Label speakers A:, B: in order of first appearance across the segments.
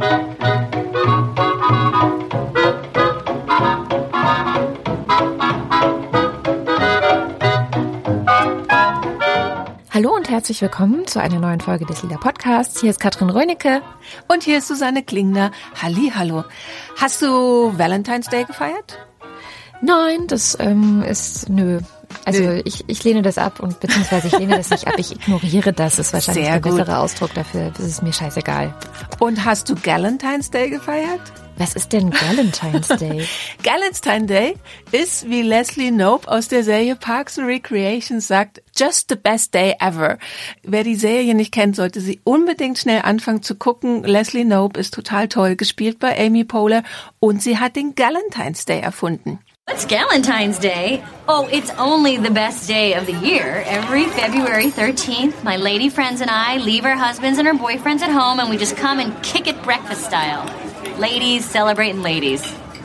A: Hallo und herzlich willkommen zu einer neuen Folge des Lila Podcasts. Hier ist Katrin Rönicke.
B: Und hier ist Susanne Klingner. Halli, hallo. Hast du Valentine's Day gefeiert?
A: Nein, das ähm, ist nö. Also nö. ich, ich lehne das ab und beziehungsweise ich lehne das nicht ab, ich ignoriere das. Das ist wahrscheinlich Sehr der bessere Ausdruck dafür. Das ist mir scheißegal.
B: Und hast du Galentine's Day gefeiert?
A: Was ist denn Galentine's Day?
B: Galentine's Day ist, wie Leslie Knope aus der Serie Parks and Recreations sagt, just the best day ever. Wer die Serie nicht kennt, sollte sie unbedingt schnell anfangen zu gucken. Leslie Knope ist total toll, gespielt bei Amy Poehler und sie hat den Galentine's Day erfunden.
C: What's Galentine's Day? Oh, it's only the best day of the year. Every February 13th, my lady friends and I leave our husbands and our boyfriends at home and we just come and kick it breakfast style. Ladies celebrating ladies.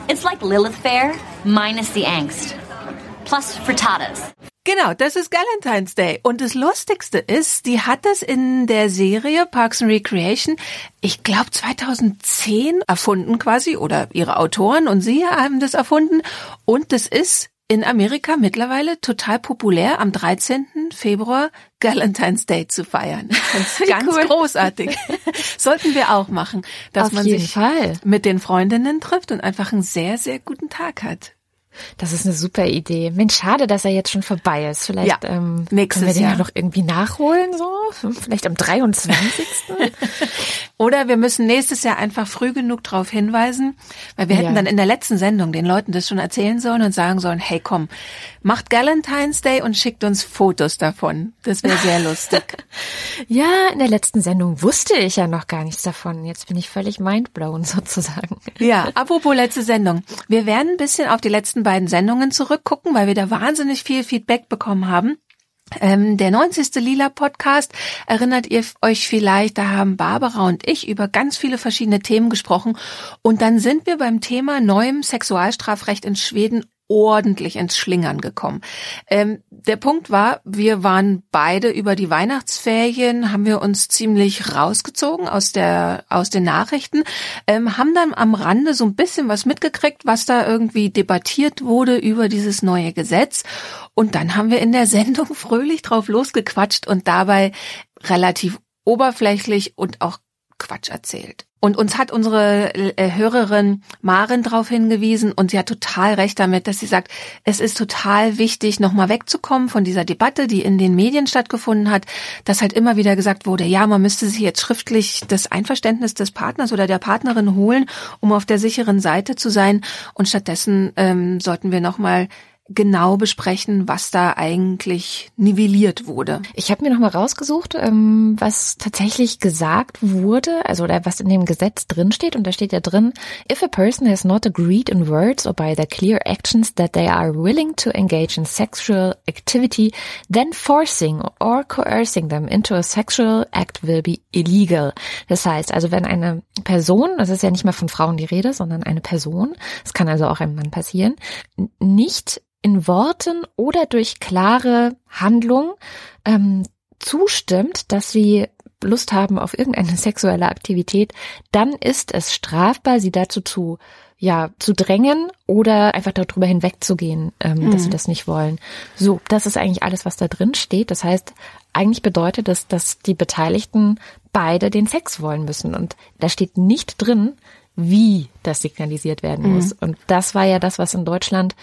C: It's like Lilith Fair, minus the angst. Plus frittatas.
B: Genau, das ist Galentine's Day. Und das Lustigste ist, die hat das in der Serie Parks and Recreation, ich glaube 2010 erfunden quasi, oder ihre Autoren und sie haben das erfunden. Und das ist in Amerika mittlerweile total populär, am 13. Februar Galentine's Day zu feiern. Ganz cool. großartig. Sollten wir auch machen, dass
A: Auf
B: man sich
A: Fall.
B: mit den Freundinnen trifft und einfach einen sehr, sehr guten Tag hat.
A: Das ist eine super Idee. Mensch, schade, dass er jetzt schon vorbei ist. Vielleicht
B: ja,
A: ähm,
B: nächstes
A: können wir den
B: Jahr.
A: ja noch irgendwie nachholen, so vielleicht am 23.
B: Oder wir müssen nächstes Jahr einfach früh genug darauf hinweisen, weil wir hätten ja. dann in der letzten Sendung den Leuten das schon erzählen sollen und sagen sollen, hey komm, macht Galentine's Day und schickt uns Fotos davon. Das wäre sehr lustig.
A: ja, in der letzten Sendung wusste ich ja noch gar nichts davon. Jetzt bin ich völlig mindblown sozusagen.
B: Ja, apropos letzte Sendung. Wir werden ein bisschen auf die letzten beiden Sendungen zurückgucken, weil wir da wahnsinnig viel Feedback bekommen haben. Ähm, der 90. Lila Podcast erinnert ihr euch vielleicht, da haben Barbara und ich über ganz viele verschiedene Themen gesprochen und dann sind wir beim Thema neuem Sexualstrafrecht in Schweden ordentlich ins Schlingern gekommen. Ähm, der Punkt war, wir waren beide über die Weihnachtsferien, haben wir uns ziemlich rausgezogen aus der aus den Nachrichten, ähm, haben dann am Rande so ein bisschen was mitgekriegt, was da irgendwie debattiert wurde über dieses neue Gesetz. Und dann haben wir in der Sendung fröhlich drauf losgequatscht und dabei relativ oberflächlich und auch Quatsch erzählt. Und uns hat unsere äh, Hörerin Maren darauf hingewiesen und sie hat total recht damit, dass sie sagt, es ist total wichtig, nochmal wegzukommen von dieser Debatte, die in den Medien stattgefunden hat, dass halt immer wieder gesagt wurde, ja, man müsste sich jetzt schriftlich das Einverständnis des Partners oder der Partnerin holen, um auf der sicheren Seite zu sein. Und stattdessen ähm, sollten wir nochmal genau besprechen, was da eigentlich nivelliert wurde.
A: Ich habe mir noch mal rausgesucht, ähm, was tatsächlich gesagt wurde, also was in dem Gesetz drin steht. Und da steht ja drin: If a person has not agreed in words or by their clear actions that they are willing to engage in sexual activity, then forcing or coercing them into a sexual act will be illegal. Das heißt, also wenn eine Person, das ist ja nicht mehr von Frauen die Rede, sondern eine Person, es kann also auch einem Mann passieren, nicht in Worten oder durch klare Handlung ähm, zustimmt, dass sie Lust haben auf irgendeine sexuelle Aktivität, dann ist es strafbar, sie dazu zu ja zu drängen oder einfach darüber hinwegzugehen, ähm, mhm. dass sie das nicht wollen. So, das ist eigentlich alles, was da drin steht. Das heißt, eigentlich bedeutet das, dass die Beteiligten beide den Sex wollen müssen und da steht nicht drin, wie das signalisiert werden muss. Mhm. Und das war ja das, was in Deutschland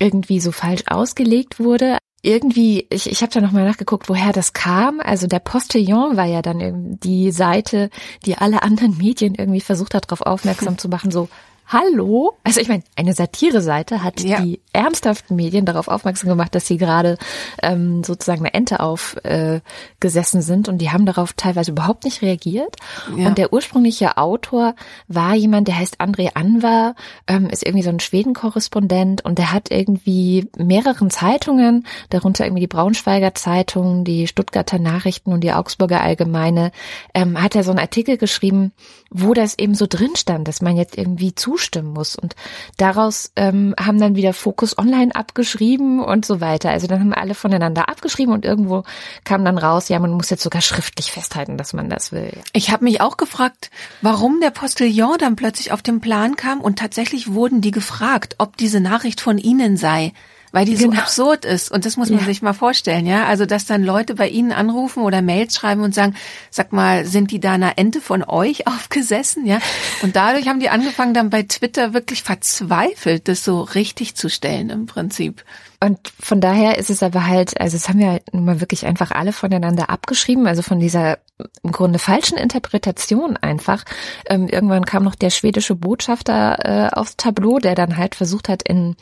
A: irgendwie so falsch ausgelegt wurde. Irgendwie, ich, ich habe da nochmal nachgeguckt, woher das kam. Also der Postillon war ja dann die Seite, die alle anderen Medien irgendwie versucht hat, darauf aufmerksam zu machen, so Hallo? Also ich meine, eine Satire-Seite hat ja. die ärmsthaften Medien darauf aufmerksam gemacht, dass sie gerade ähm, sozusagen eine Ente aufgesessen äh, sind und die haben darauf teilweise überhaupt nicht reagiert. Ja. Und der ursprüngliche Autor war jemand, der heißt André Anwar, ähm, ist irgendwie so ein Schweden-Korrespondent und der hat irgendwie mehreren Zeitungen, darunter irgendwie die Braunschweiger Zeitung, die Stuttgarter Nachrichten und die Augsburger Allgemeine, ähm, hat er so einen Artikel geschrieben, wo das eben so drin stand, dass man jetzt irgendwie zu zustimmen muss. Und daraus ähm, haben dann wieder Fokus Online abgeschrieben und so weiter. Also dann haben alle voneinander abgeschrieben und irgendwo kam dann raus, ja, man muss jetzt sogar schriftlich festhalten, dass man das will.
B: Ich habe mich auch gefragt, warum der Postillon dann plötzlich auf den Plan kam und tatsächlich wurden die gefragt, ob diese Nachricht von ihnen sei weil die genau. so absurd ist. Und das muss man ja. sich mal vorstellen, ja. Also, dass dann Leute bei Ihnen anrufen oder Mails schreiben und sagen, sag mal, sind die da einer Ente von euch aufgesessen, ja? Und dadurch haben die angefangen, dann bei Twitter wirklich verzweifelt, das so richtig zu stellen im Prinzip.
A: Und von daher ist es aber halt, also es haben wir halt nun mal wirklich einfach alle voneinander abgeschrieben, also von dieser im Grunde falschen Interpretation einfach. Ähm, irgendwann kam noch der schwedische Botschafter äh, aufs Tableau, der dann halt versucht hat, in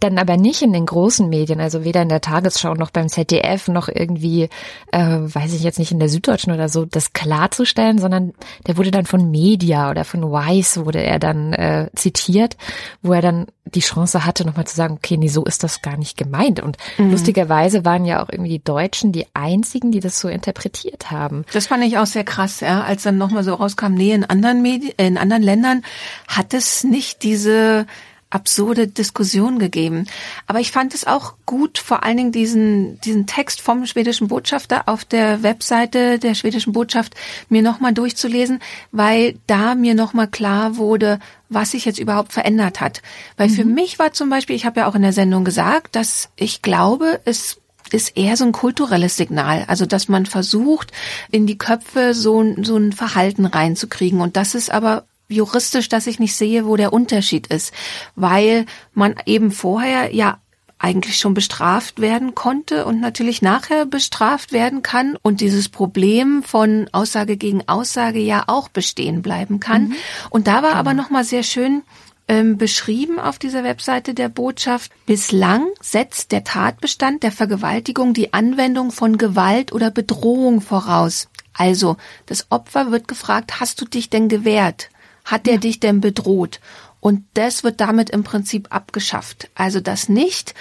A: dann aber nicht in den großen Medien, also weder in der Tagesschau noch beim ZDF noch irgendwie, äh, weiß ich jetzt nicht, in der Süddeutschen oder so, das klarzustellen, sondern der wurde dann von Media oder von Weiß wurde er dann äh, zitiert, wo er dann die Chance hatte, nochmal zu sagen, okay, nee, so ist das gar nicht gemeint. Und mhm. lustigerweise waren ja auch irgendwie die Deutschen die einzigen, die das so interpretiert haben.
B: Das fand ich auch sehr krass, ja, als dann nochmal so rauskam, nee, in anderen Medien, in anderen Ländern hat es nicht diese absurde Diskussion gegeben. Aber ich fand es auch gut, vor allen Dingen diesen, diesen Text vom schwedischen Botschafter auf der Webseite der schwedischen Botschaft mir nochmal durchzulesen, weil da mir nochmal klar wurde, was sich jetzt überhaupt verändert hat. Weil mhm. für mich war zum Beispiel, ich habe ja auch in der Sendung gesagt, dass ich glaube, es ist eher so ein kulturelles Signal. Also, dass man versucht, in die Köpfe so, so ein Verhalten reinzukriegen. Und das ist aber juristisch, dass ich nicht sehe, wo der Unterschied ist, weil man eben vorher ja eigentlich schon bestraft werden konnte und natürlich nachher bestraft werden kann und dieses Problem von Aussage gegen Aussage ja auch bestehen bleiben kann. Mhm. Und da war genau. aber noch mal sehr schön ähm, beschrieben auf dieser Webseite der Botschaft. Bislang setzt der Tatbestand der Vergewaltigung die Anwendung von Gewalt oder Bedrohung voraus. Also, das Opfer wird gefragt, hast du dich denn gewehrt? Hat der ja. dich denn bedroht? Und das wird damit im Prinzip abgeschafft. Also dass nicht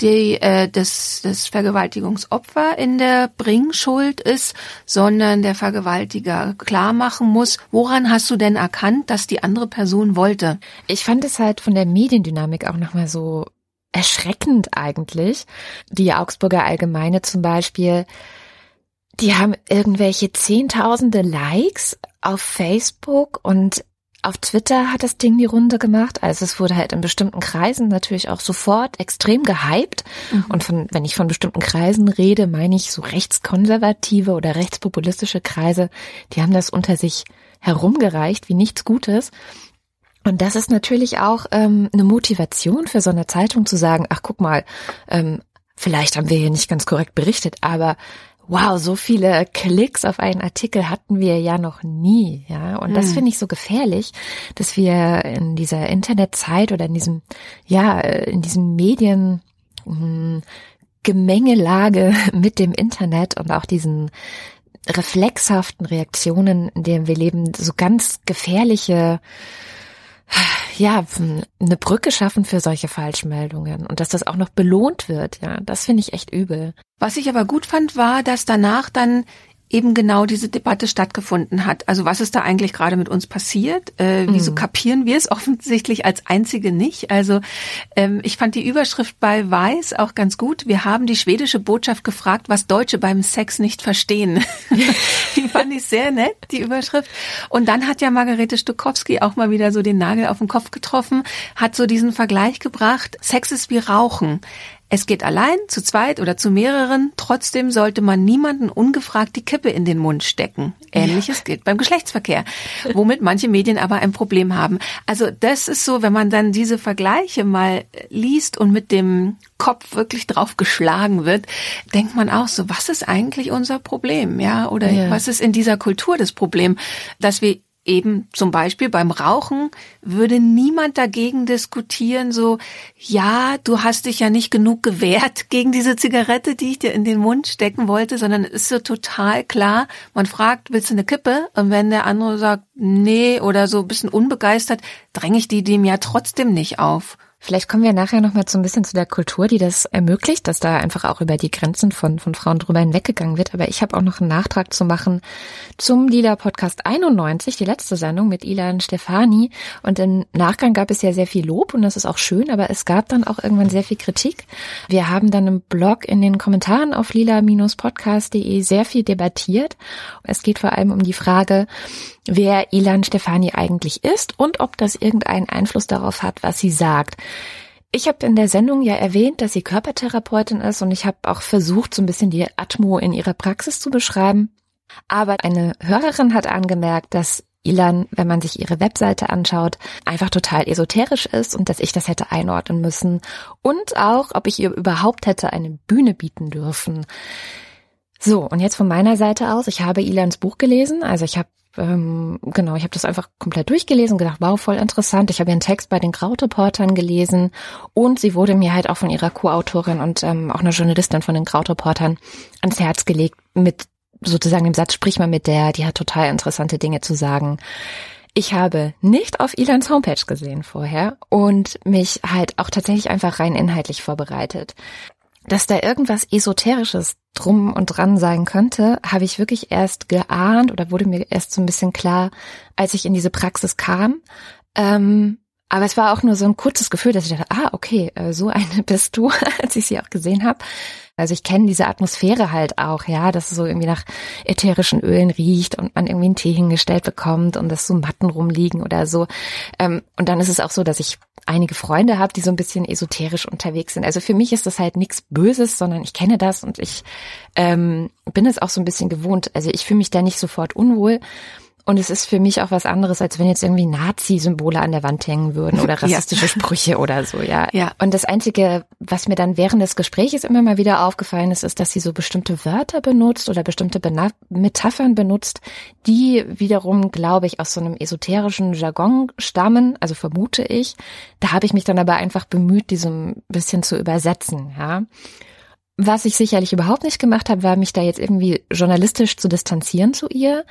B: die, äh, das, das Vergewaltigungsopfer in der Bringschuld ist, sondern der Vergewaltiger klar machen muss, woran hast du denn erkannt, dass die andere Person wollte?
A: Ich fand es halt von der Mediendynamik auch nochmal so erschreckend eigentlich. Die Augsburger Allgemeine zum Beispiel, die haben irgendwelche zehntausende Likes auf Facebook und auf Twitter hat das Ding die Runde gemacht. Also es wurde halt in bestimmten Kreisen natürlich auch sofort extrem gehypt. Mhm. Und von, wenn ich von bestimmten Kreisen rede, meine ich so rechtskonservative oder rechtspopulistische Kreise, die haben das unter sich herumgereicht wie nichts Gutes. Und das ist natürlich auch ähm, eine Motivation für so eine Zeitung zu sagen, ach guck mal, ähm, vielleicht haben wir hier nicht ganz korrekt berichtet, aber wow, so viele Klicks auf einen Artikel hatten wir ja noch nie, ja. Und das hm. finde ich so gefährlich, dass wir in dieser Internetzeit oder in diesem, ja, in diesem Medien, hm, Gemengelage mit dem Internet und auch diesen reflexhaften Reaktionen, in denen wir leben, so ganz gefährliche ja, eine Brücke schaffen für solche Falschmeldungen und dass das auch noch belohnt wird, ja, das finde ich echt übel.
B: Was ich aber gut fand, war, dass danach dann eben genau diese Debatte stattgefunden hat. Also was ist da eigentlich gerade mit uns passiert? Äh, wieso mhm. kapieren wir es offensichtlich als Einzige nicht? Also ähm, ich fand die Überschrift bei Weiß auch ganz gut. Wir haben die schwedische Botschaft gefragt, was Deutsche beim Sex nicht verstehen. die fand ich sehr nett, die Überschrift. Und dann hat ja Margarete Stukowski auch mal wieder so den Nagel auf den Kopf getroffen, hat so diesen Vergleich gebracht, Sex ist wie Rauchen. Es geht allein, zu zweit oder zu mehreren. Trotzdem sollte man niemanden ungefragt die Kippe in den Mund stecken. Ähnliches ja. gilt beim Geschlechtsverkehr, womit manche Medien aber ein Problem haben. Also das ist so, wenn man dann diese Vergleiche mal liest und mit dem Kopf wirklich drauf geschlagen wird, denkt man auch so, was ist eigentlich unser Problem? Ja, oder ja. was ist in dieser Kultur das Problem, dass wir eben zum Beispiel beim Rauchen würde niemand dagegen diskutieren, so, ja, du hast dich ja nicht genug gewehrt gegen diese Zigarette, die ich dir in den Mund stecken wollte, sondern es ist so total klar, man fragt, willst du eine Kippe? Und wenn der andere sagt, nee, oder so ein bisschen unbegeistert, dränge ich die dem ja trotzdem nicht auf.
A: Vielleicht kommen wir nachher noch mal so ein bisschen zu der Kultur, die das ermöglicht, dass da einfach auch über die Grenzen von, von Frauen drüber hinweggegangen wird. Aber ich habe auch noch einen Nachtrag zu machen zum Lila Podcast 91, die letzte Sendung mit Ilan Stefani. Und im Nachgang gab es ja sehr viel Lob und das ist auch schön, aber es gab dann auch irgendwann sehr viel Kritik. Wir haben dann im Blog in den Kommentaren auf lila-podcast.de sehr viel debattiert. Es geht vor allem um die Frage, wer Ilan Stefani eigentlich ist und ob das irgendeinen Einfluss darauf hat, was sie sagt. Ich habe in der Sendung ja erwähnt, dass sie Körpertherapeutin ist und ich habe auch versucht, so ein bisschen die Atmo in ihrer Praxis zu beschreiben. Aber eine Hörerin hat angemerkt, dass Ilan, wenn man sich ihre Webseite anschaut, einfach total esoterisch ist und dass ich das hätte einordnen müssen und auch, ob ich ihr überhaupt hätte eine Bühne bieten dürfen. So, und jetzt von meiner Seite aus, ich habe Ilans Buch gelesen, also ich habe ähm, genau, ich habe das einfach komplett durchgelesen, gedacht, wow, voll interessant. Ich habe ihren Text bei den Krautreportern gelesen und sie wurde mir halt auch von ihrer Co-Autorin und ähm, auch einer Journalistin von den Krautreportern ans Herz gelegt mit sozusagen dem Satz, sprich mal mit der, die hat total interessante Dinge zu sagen. Ich habe nicht auf Ilans Homepage gesehen vorher und mich halt auch tatsächlich einfach rein inhaltlich vorbereitet. Dass da irgendwas Esoterisches drum und dran sein könnte, habe ich wirklich erst geahnt oder wurde mir erst so ein bisschen klar, als ich in diese Praxis kam. Ähm, aber es war auch nur so ein kurzes Gefühl, dass ich dachte, ah, okay, äh, so eine bist du, als ich sie auch gesehen habe. Also ich kenne diese Atmosphäre halt auch, ja, dass es so irgendwie nach ätherischen Ölen riecht und man irgendwie einen Tee hingestellt bekommt und dass so Matten rumliegen oder so. Ähm, und dann ist es auch so, dass ich einige Freunde habe, die so ein bisschen esoterisch unterwegs sind. Also für mich ist das halt nichts Böses, sondern ich kenne das und ich ähm, bin es auch so ein bisschen gewohnt. Also ich fühle mich da nicht sofort unwohl. Und es ist für mich auch was anderes, als wenn jetzt irgendwie Nazi-Symbole an der Wand hängen würden oder rassistische ja. Sprüche oder so, ja. ja. Und das Einzige, was mir dann während des Gesprächs immer mal wieder aufgefallen ist, ist, dass sie so bestimmte Wörter benutzt oder bestimmte Bena Metaphern benutzt, die wiederum, glaube ich, aus so einem esoterischen Jargon stammen, also vermute ich. Da habe ich mich dann aber einfach bemüht, diesem bisschen zu übersetzen, ja. Was ich sicherlich überhaupt nicht gemacht habe, war mich da jetzt irgendwie journalistisch zu distanzieren zu ihr.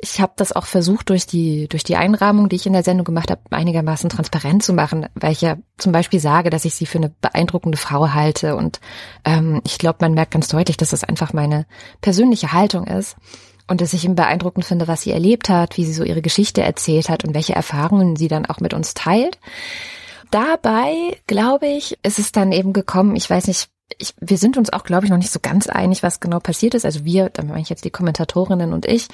A: Ich habe das auch versucht, durch die, durch die Einrahmung, die ich in der Sendung gemacht habe, einigermaßen transparent zu machen, weil ich ja zum Beispiel sage, dass ich sie für eine beeindruckende Frau halte. Und ähm, ich glaube, man merkt ganz deutlich, dass das einfach meine persönliche Haltung ist. Und dass ich ihm beeindruckend finde, was sie erlebt hat, wie sie so ihre Geschichte erzählt hat und welche Erfahrungen sie dann auch mit uns teilt. Dabei, glaube ich, ist es dann eben gekommen, ich weiß nicht, ich, wir sind uns auch, glaube ich, noch nicht so ganz einig, was genau passiert ist. Also wir, da meine ich jetzt die Kommentatorinnen und ich.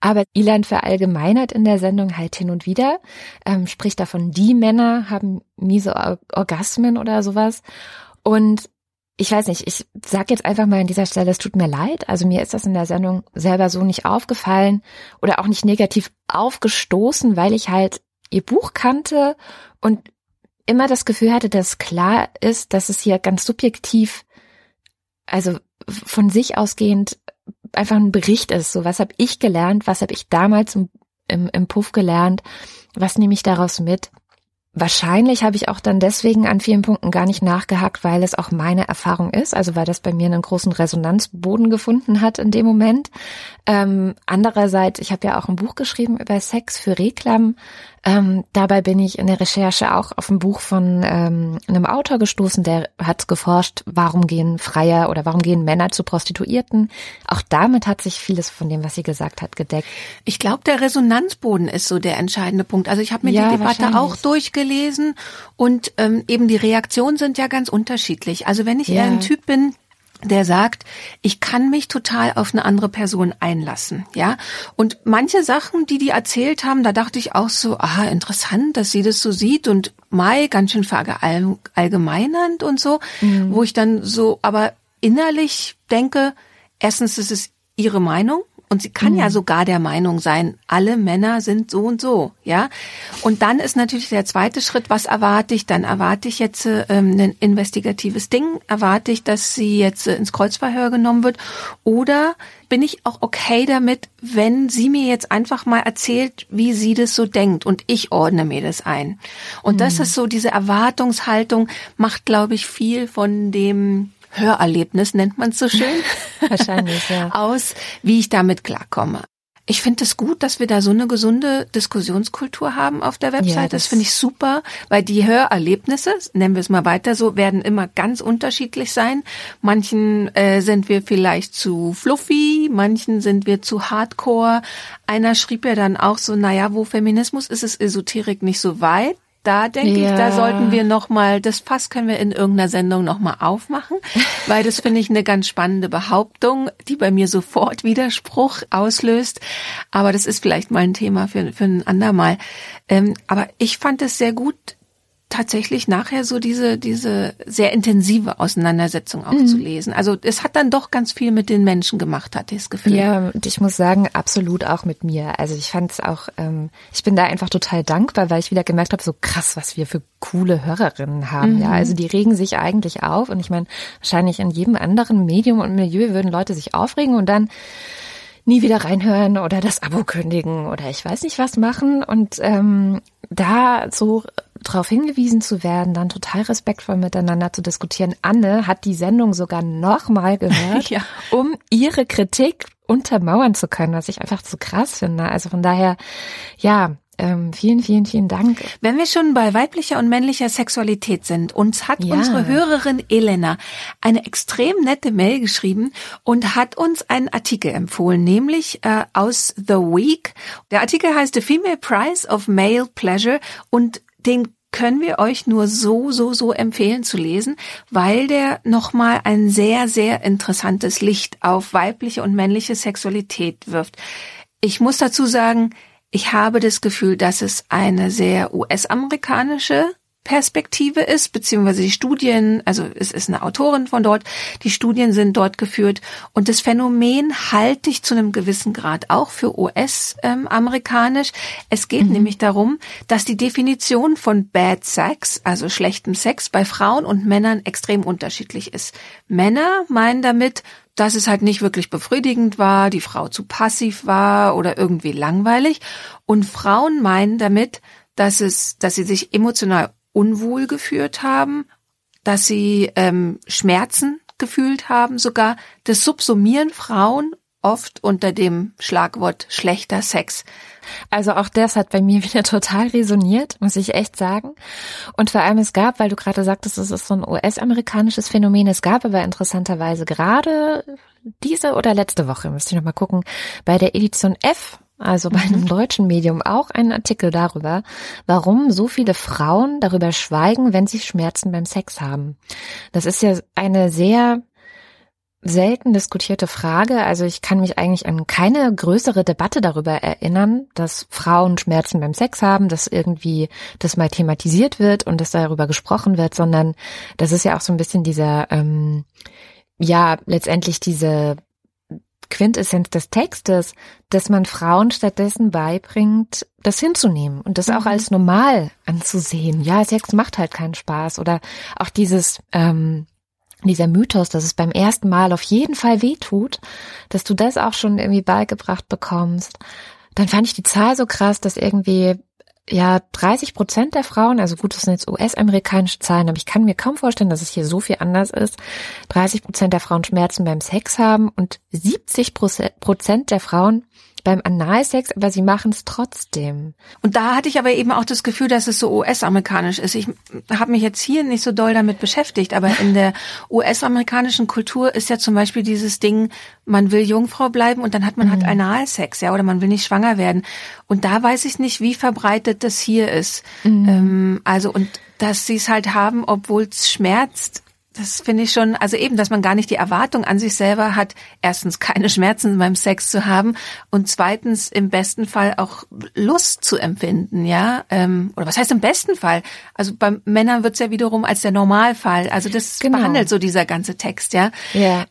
A: Aber Ilan verallgemeinert in der Sendung halt hin und wieder, ähm, spricht davon, die Männer haben miese Orgasmen oder sowas. Und ich weiß nicht, ich sag jetzt einfach mal an dieser Stelle, es tut mir leid. Also mir ist das in der Sendung selber so nicht aufgefallen oder auch nicht negativ aufgestoßen, weil ich halt ihr Buch kannte und immer das Gefühl hatte, dass klar ist, dass es hier ganz subjektiv, also von sich ausgehend einfach ein Bericht ist. So, was habe ich gelernt, was habe ich damals im, im, im Puff gelernt, was nehme ich daraus mit? Wahrscheinlich habe ich auch dann deswegen an vielen Punkten gar nicht nachgehakt, weil es auch meine Erfahrung ist, also weil das bei mir einen großen Resonanzboden gefunden hat in dem Moment. Ähm, andererseits, ich habe ja auch ein Buch geschrieben über Sex für Reklam. Ähm, dabei bin ich in der Recherche auch auf ein Buch von ähm, einem Autor gestoßen, der hat geforscht, warum gehen Freier oder warum gehen Männer zu Prostituierten. Auch damit hat sich vieles von dem, was sie gesagt hat, gedeckt.
B: Ich glaube, der Resonanzboden ist so der entscheidende Punkt. Also ich habe mir ja, die Debatte auch durchgelesen und ähm, eben die Reaktionen sind ja ganz unterschiedlich. Also wenn ich ja. eher ein Typ bin, der sagt, ich kann mich total auf eine andere Person einlassen, ja. Und manche Sachen, die die erzählt haben, da dachte ich auch so, ah, interessant, dass sie das so sieht und Mai ganz schön verallgemeinernd und so, mhm. wo ich dann so, aber innerlich denke, erstens ist es ihre Meinung, und sie kann mhm. ja sogar der Meinung sein, alle Männer sind so und so, ja. Und dann ist natürlich der zweite Schritt, was erwarte ich? Dann erwarte ich jetzt ähm, ein investigatives Ding, erwarte ich, dass sie jetzt äh, ins Kreuzverhör genommen wird oder bin ich auch okay damit, wenn sie mir jetzt einfach mal erzählt, wie sie das so denkt und ich ordne mir das ein. Und mhm. das ist so, diese Erwartungshaltung macht, glaube ich, viel von dem Hörerlebnis, nennt man es so schön.
A: Wahrscheinlich, ja.
B: Aus, wie ich damit klarkomme. Ich finde es gut, dass wir da so eine gesunde Diskussionskultur haben auf der Website. Ja, das, das finde ich super, weil die Hörerlebnisse, nennen wir es mal weiter so, werden immer ganz unterschiedlich sein. Manchen äh, sind wir vielleicht zu fluffy, manchen sind wir zu hardcore. Einer schrieb ja dann auch so, naja, wo Feminismus ist, ist Esoterik nicht so weit da denke ja. ich, da sollten wir noch mal, das Fass können wir in irgendeiner Sendung noch mal aufmachen, weil das finde ich eine ganz spannende Behauptung, die bei mir sofort Widerspruch auslöst. Aber das ist vielleicht mal ein Thema für, für ein andermal. Ähm, aber ich fand es sehr gut, tatsächlich nachher so diese, diese sehr intensive Auseinandersetzung auch mhm. zu lesen. Also es hat dann doch ganz viel mit den Menschen gemacht, hatte ich das Gefühl.
A: Ja, und ich muss sagen, absolut auch mit mir. Also ich fand es auch, ähm, ich bin da einfach total dankbar, weil ich wieder gemerkt habe, so krass, was wir für coole Hörerinnen haben. Mhm. Ja, also die regen sich eigentlich auf und ich meine, wahrscheinlich in jedem anderen Medium und Milieu würden Leute sich aufregen und dann nie wieder reinhören oder das Abo kündigen oder ich weiß nicht was machen. Und ähm, da so darauf hingewiesen zu werden, dann total respektvoll miteinander zu diskutieren. Anne hat die Sendung sogar nochmal gehört, ja. um ihre Kritik untermauern zu können, was ich einfach zu krass finde. Also von daher, ja, ähm, vielen, vielen, vielen Dank.
B: Wenn wir schon bei weiblicher und männlicher Sexualität sind, uns hat ja. unsere Hörerin Elena eine extrem nette Mail geschrieben und hat uns einen Artikel empfohlen, nämlich äh, aus The Week. Der Artikel heißt The Female Price of Male Pleasure und den können wir euch nur so, so, so empfehlen zu lesen, weil der nochmal ein sehr, sehr interessantes Licht auf weibliche und männliche Sexualität wirft. Ich muss dazu sagen, ich habe das Gefühl, dass es eine sehr US-amerikanische Perspektive ist, beziehungsweise die Studien, also es ist eine Autorin von dort, die Studien sind dort geführt und das Phänomen halte ich zu einem gewissen Grad auch für US-amerikanisch. es geht mhm. nämlich darum, dass die Definition von Bad Sex, also schlechtem Sex, bei Frauen und Männern extrem unterschiedlich ist. Männer meinen damit, dass es halt nicht wirklich befriedigend war, die Frau zu passiv war oder irgendwie langweilig. Und Frauen meinen damit, dass es, dass sie sich emotional unwohl geführt haben, dass sie ähm, Schmerzen gefühlt haben sogar. Das subsumieren Frauen oft unter dem Schlagwort schlechter Sex.
A: Also auch das hat bei mir wieder total resoniert, muss ich echt sagen. Und vor allem es gab, weil du gerade sagtest, es ist so ein US-amerikanisches Phänomen, es gab aber interessanterweise gerade diese oder letzte Woche, müsste ich noch mal gucken, bei der Edition F also bei einem mhm. deutschen Medium auch einen Artikel darüber, warum so viele Frauen darüber schweigen, wenn sie Schmerzen beim Sex haben. Das ist ja eine sehr selten diskutierte Frage. Also ich kann mich eigentlich an keine größere Debatte darüber erinnern, dass Frauen Schmerzen beim Sex haben, dass irgendwie das mal thematisiert wird und dass darüber gesprochen wird, sondern das ist ja auch so ein bisschen dieser, ähm, ja, letztendlich diese Quintessenz des Textes, dass man Frauen stattdessen beibringt, das hinzunehmen und das mhm. auch als normal anzusehen. Ja, Sex macht halt keinen Spaß oder auch dieses ähm, dieser Mythos, dass es beim ersten Mal auf jeden Fall weh tut, dass du das auch schon irgendwie beigebracht bekommst. Dann fand ich die Zahl so krass, dass irgendwie ja 30 Prozent der Frauen, also gut, das sind jetzt US-amerikanische Zahlen, aber ich kann mir kaum vorstellen, dass es hier so viel anders ist. 30 Prozent der Frauen Schmerzen beim Sex haben und 70 Prozent der Frauen beim Analsex, aber sie machen es trotzdem.
B: Und da hatte ich aber eben auch das Gefühl, dass es so US-amerikanisch ist. Ich habe mich jetzt hier nicht so doll damit beschäftigt, aber in der US-amerikanischen Kultur ist ja zum Beispiel dieses Ding, man will Jungfrau bleiben und dann hat man halt mhm. halt Analsex, ja, oder man will nicht schwanger werden. Und da weiß ich nicht, wie verbreitet das hier ist. Mhm. Ähm, also und dass sie es halt haben, obwohl es schmerzt, das finde ich schon, also eben, dass man gar nicht die Erwartung an sich selber hat, erstens keine Schmerzen beim Sex zu haben und zweitens im besten Fall auch Lust zu empfinden, ja. Ähm, oder was heißt im besten Fall? Also bei Männern wird's ja wiederum als der Normalfall. Also das genau. behandelt so dieser ganze Text, ja.
A: Ja.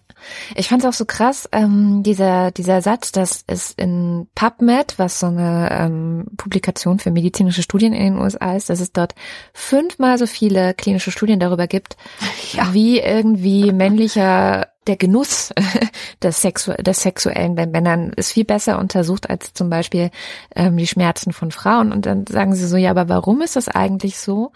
A: Ich fand es auch so krass, ähm, dieser, dieser Satz, dass es in PubMed, was so eine ähm, Publikation für medizinische Studien in den USA ist, dass es dort fünfmal so viele klinische Studien darüber gibt, ja. wie irgendwie männlicher der Genuss des, Sexu des Sexuellen bei Männern ist viel besser untersucht als zum Beispiel ähm, die Schmerzen von Frauen. Und dann sagen sie so, ja, aber warum ist das eigentlich so?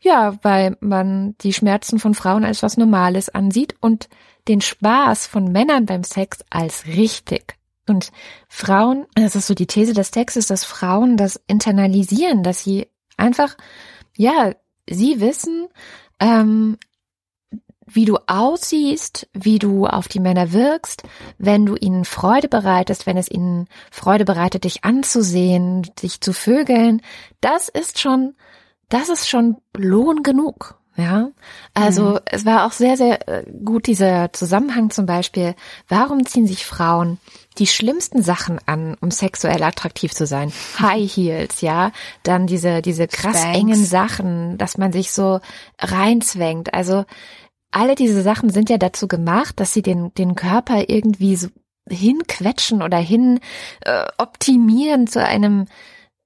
A: Ja, weil man die Schmerzen von Frauen als was Normales ansieht und den Spaß von Männern beim Sex als richtig. Und Frauen, das ist so die These des Textes, dass Frauen das internalisieren, dass sie einfach, ja, sie wissen, ähm, wie du aussiehst, wie du auf die Männer wirkst, wenn du ihnen Freude bereitest, wenn es ihnen Freude bereitet, dich anzusehen, dich zu vögeln, das ist schon, das ist schon Lohn genug. Ja, also mhm. es war auch sehr, sehr äh, gut dieser Zusammenhang zum Beispiel. Warum ziehen sich Frauen die schlimmsten Sachen an, um sexuell attraktiv zu sein? High Heels, ja, dann diese diese krass Spanks. engen Sachen, dass man sich so reinzwängt. Also alle diese Sachen sind ja dazu gemacht, dass sie den den Körper irgendwie so hinquetschen oder hin äh, optimieren zu einem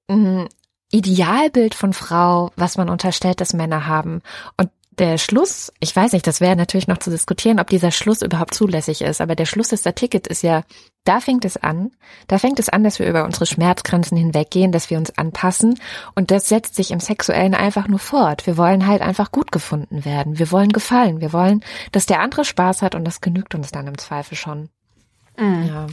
A: mm, Idealbild von Frau, was man unterstellt, dass Männer haben. Und der Schluss, ich weiß nicht, das wäre natürlich noch zu diskutieren, ob dieser Schluss überhaupt zulässig ist, aber der Schluss des Ticket ist ja, da fängt es an, da fängt es an, dass wir über unsere Schmerzgrenzen hinweggehen, dass wir uns anpassen und das setzt sich im Sexuellen einfach nur fort. Wir wollen halt einfach gut gefunden werden, wir wollen gefallen, wir wollen, dass der andere Spaß hat und das genügt uns dann im Zweifel schon.
B: Mhm. Ja.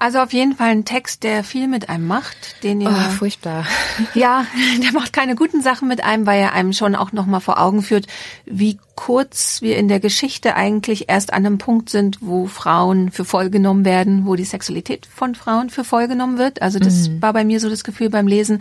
B: Also auf jeden Fall ein Text, der viel mit einem macht, den ihr. Oh,
A: furchtbar.
B: Ja, der macht keine guten Sachen mit einem, weil er einem schon auch nochmal vor Augen führt, wie kurz wir in der Geschichte eigentlich erst an einem Punkt sind, wo Frauen für voll genommen werden, wo die Sexualität von Frauen für voll genommen wird. Also das mhm. war bei mir so das Gefühl beim Lesen,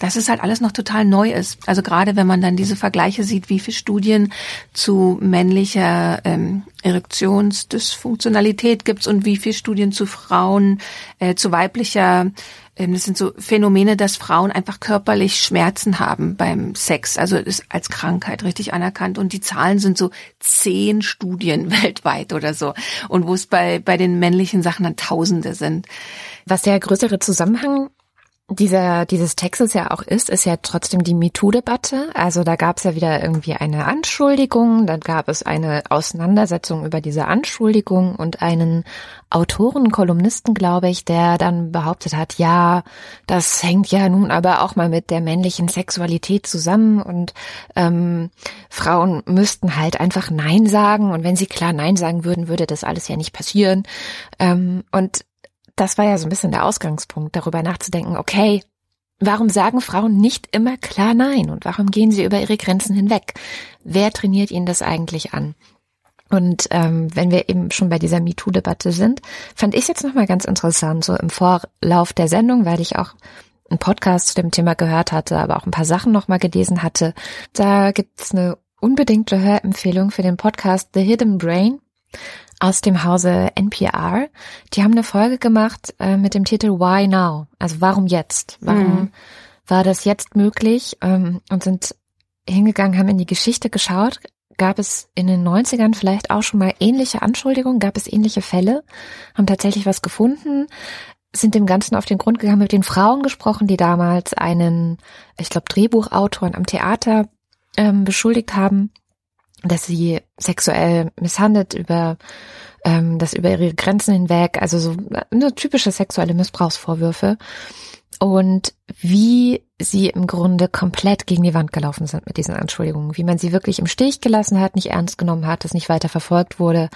B: dass es halt alles noch total neu ist. Also gerade wenn man dann diese Vergleiche sieht, wie viele Studien zu männlicher ähm, Erektionsdysfunktionalität gibt's und wie viele Studien zu Frauen, äh, zu weiblicher das sind so Phänomene, dass Frauen einfach körperlich Schmerzen haben beim Sex. Also ist als Krankheit richtig anerkannt. Und die Zahlen sind so zehn Studien weltweit oder so. Und wo es bei, bei den männlichen Sachen dann Tausende sind.
A: Was der größere Zusammenhang dieser, dieses Textes ja auch ist, ist ja trotzdem die MeToo-Debatte. Also da gab es ja wieder irgendwie eine Anschuldigung, dann gab es eine Auseinandersetzung über diese Anschuldigung und einen Autoren, Kolumnisten, glaube ich, der dann behauptet hat, ja, das hängt ja nun aber auch mal mit der männlichen Sexualität zusammen und ähm, Frauen müssten halt einfach Nein sagen und wenn sie klar Nein sagen würden, würde das alles ja nicht passieren. Ähm, und das war ja so ein bisschen der Ausgangspunkt, darüber nachzudenken, okay, warum sagen Frauen nicht immer klar Nein und warum gehen sie über ihre Grenzen hinweg? Wer trainiert ihnen das eigentlich an? Und ähm, wenn wir eben schon bei dieser MeToo-Debatte sind, fand ich es jetzt nochmal ganz interessant, so im Vorlauf der Sendung, weil ich auch einen Podcast zu dem Thema gehört hatte, aber auch ein paar Sachen nochmal gelesen hatte. Da gibt's eine unbedingte Hörempfehlung für den Podcast The Hidden Brain aus dem Hause NPR. Die haben eine Folge gemacht äh, mit dem Titel Why Now? Also warum jetzt? Warum mhm. war das jetzt möglich? Ähm, und sind hingegangen, haben in die Geschichte geschaut. Gab es in den 90ern vielleicht auch schon mal ähnliche Anschuldigungen? Gab es ähnliche Fälle? Haben tatsächlich was gefunden? Sind dem Ganzen auf den Grund gegangen, mit den Frauen gesprochen, die damals einen, ich glaube, Drehbuchautoren am Theater ähm, beschuldigt haben, dass sie sexuell misshandelt über ähm, das über ihre Grenzen hinweg, also so eine typische sexuelle Missbrauchsvorwürfe. Und wie sie im Grunde komplett gegen die Wand gelaufen sind mit diesen Anschuldigungen, wie man sie wirklich im Stich gelassen hat, nicht ernst genommen hat, es nicht weiter verfolgt wurde.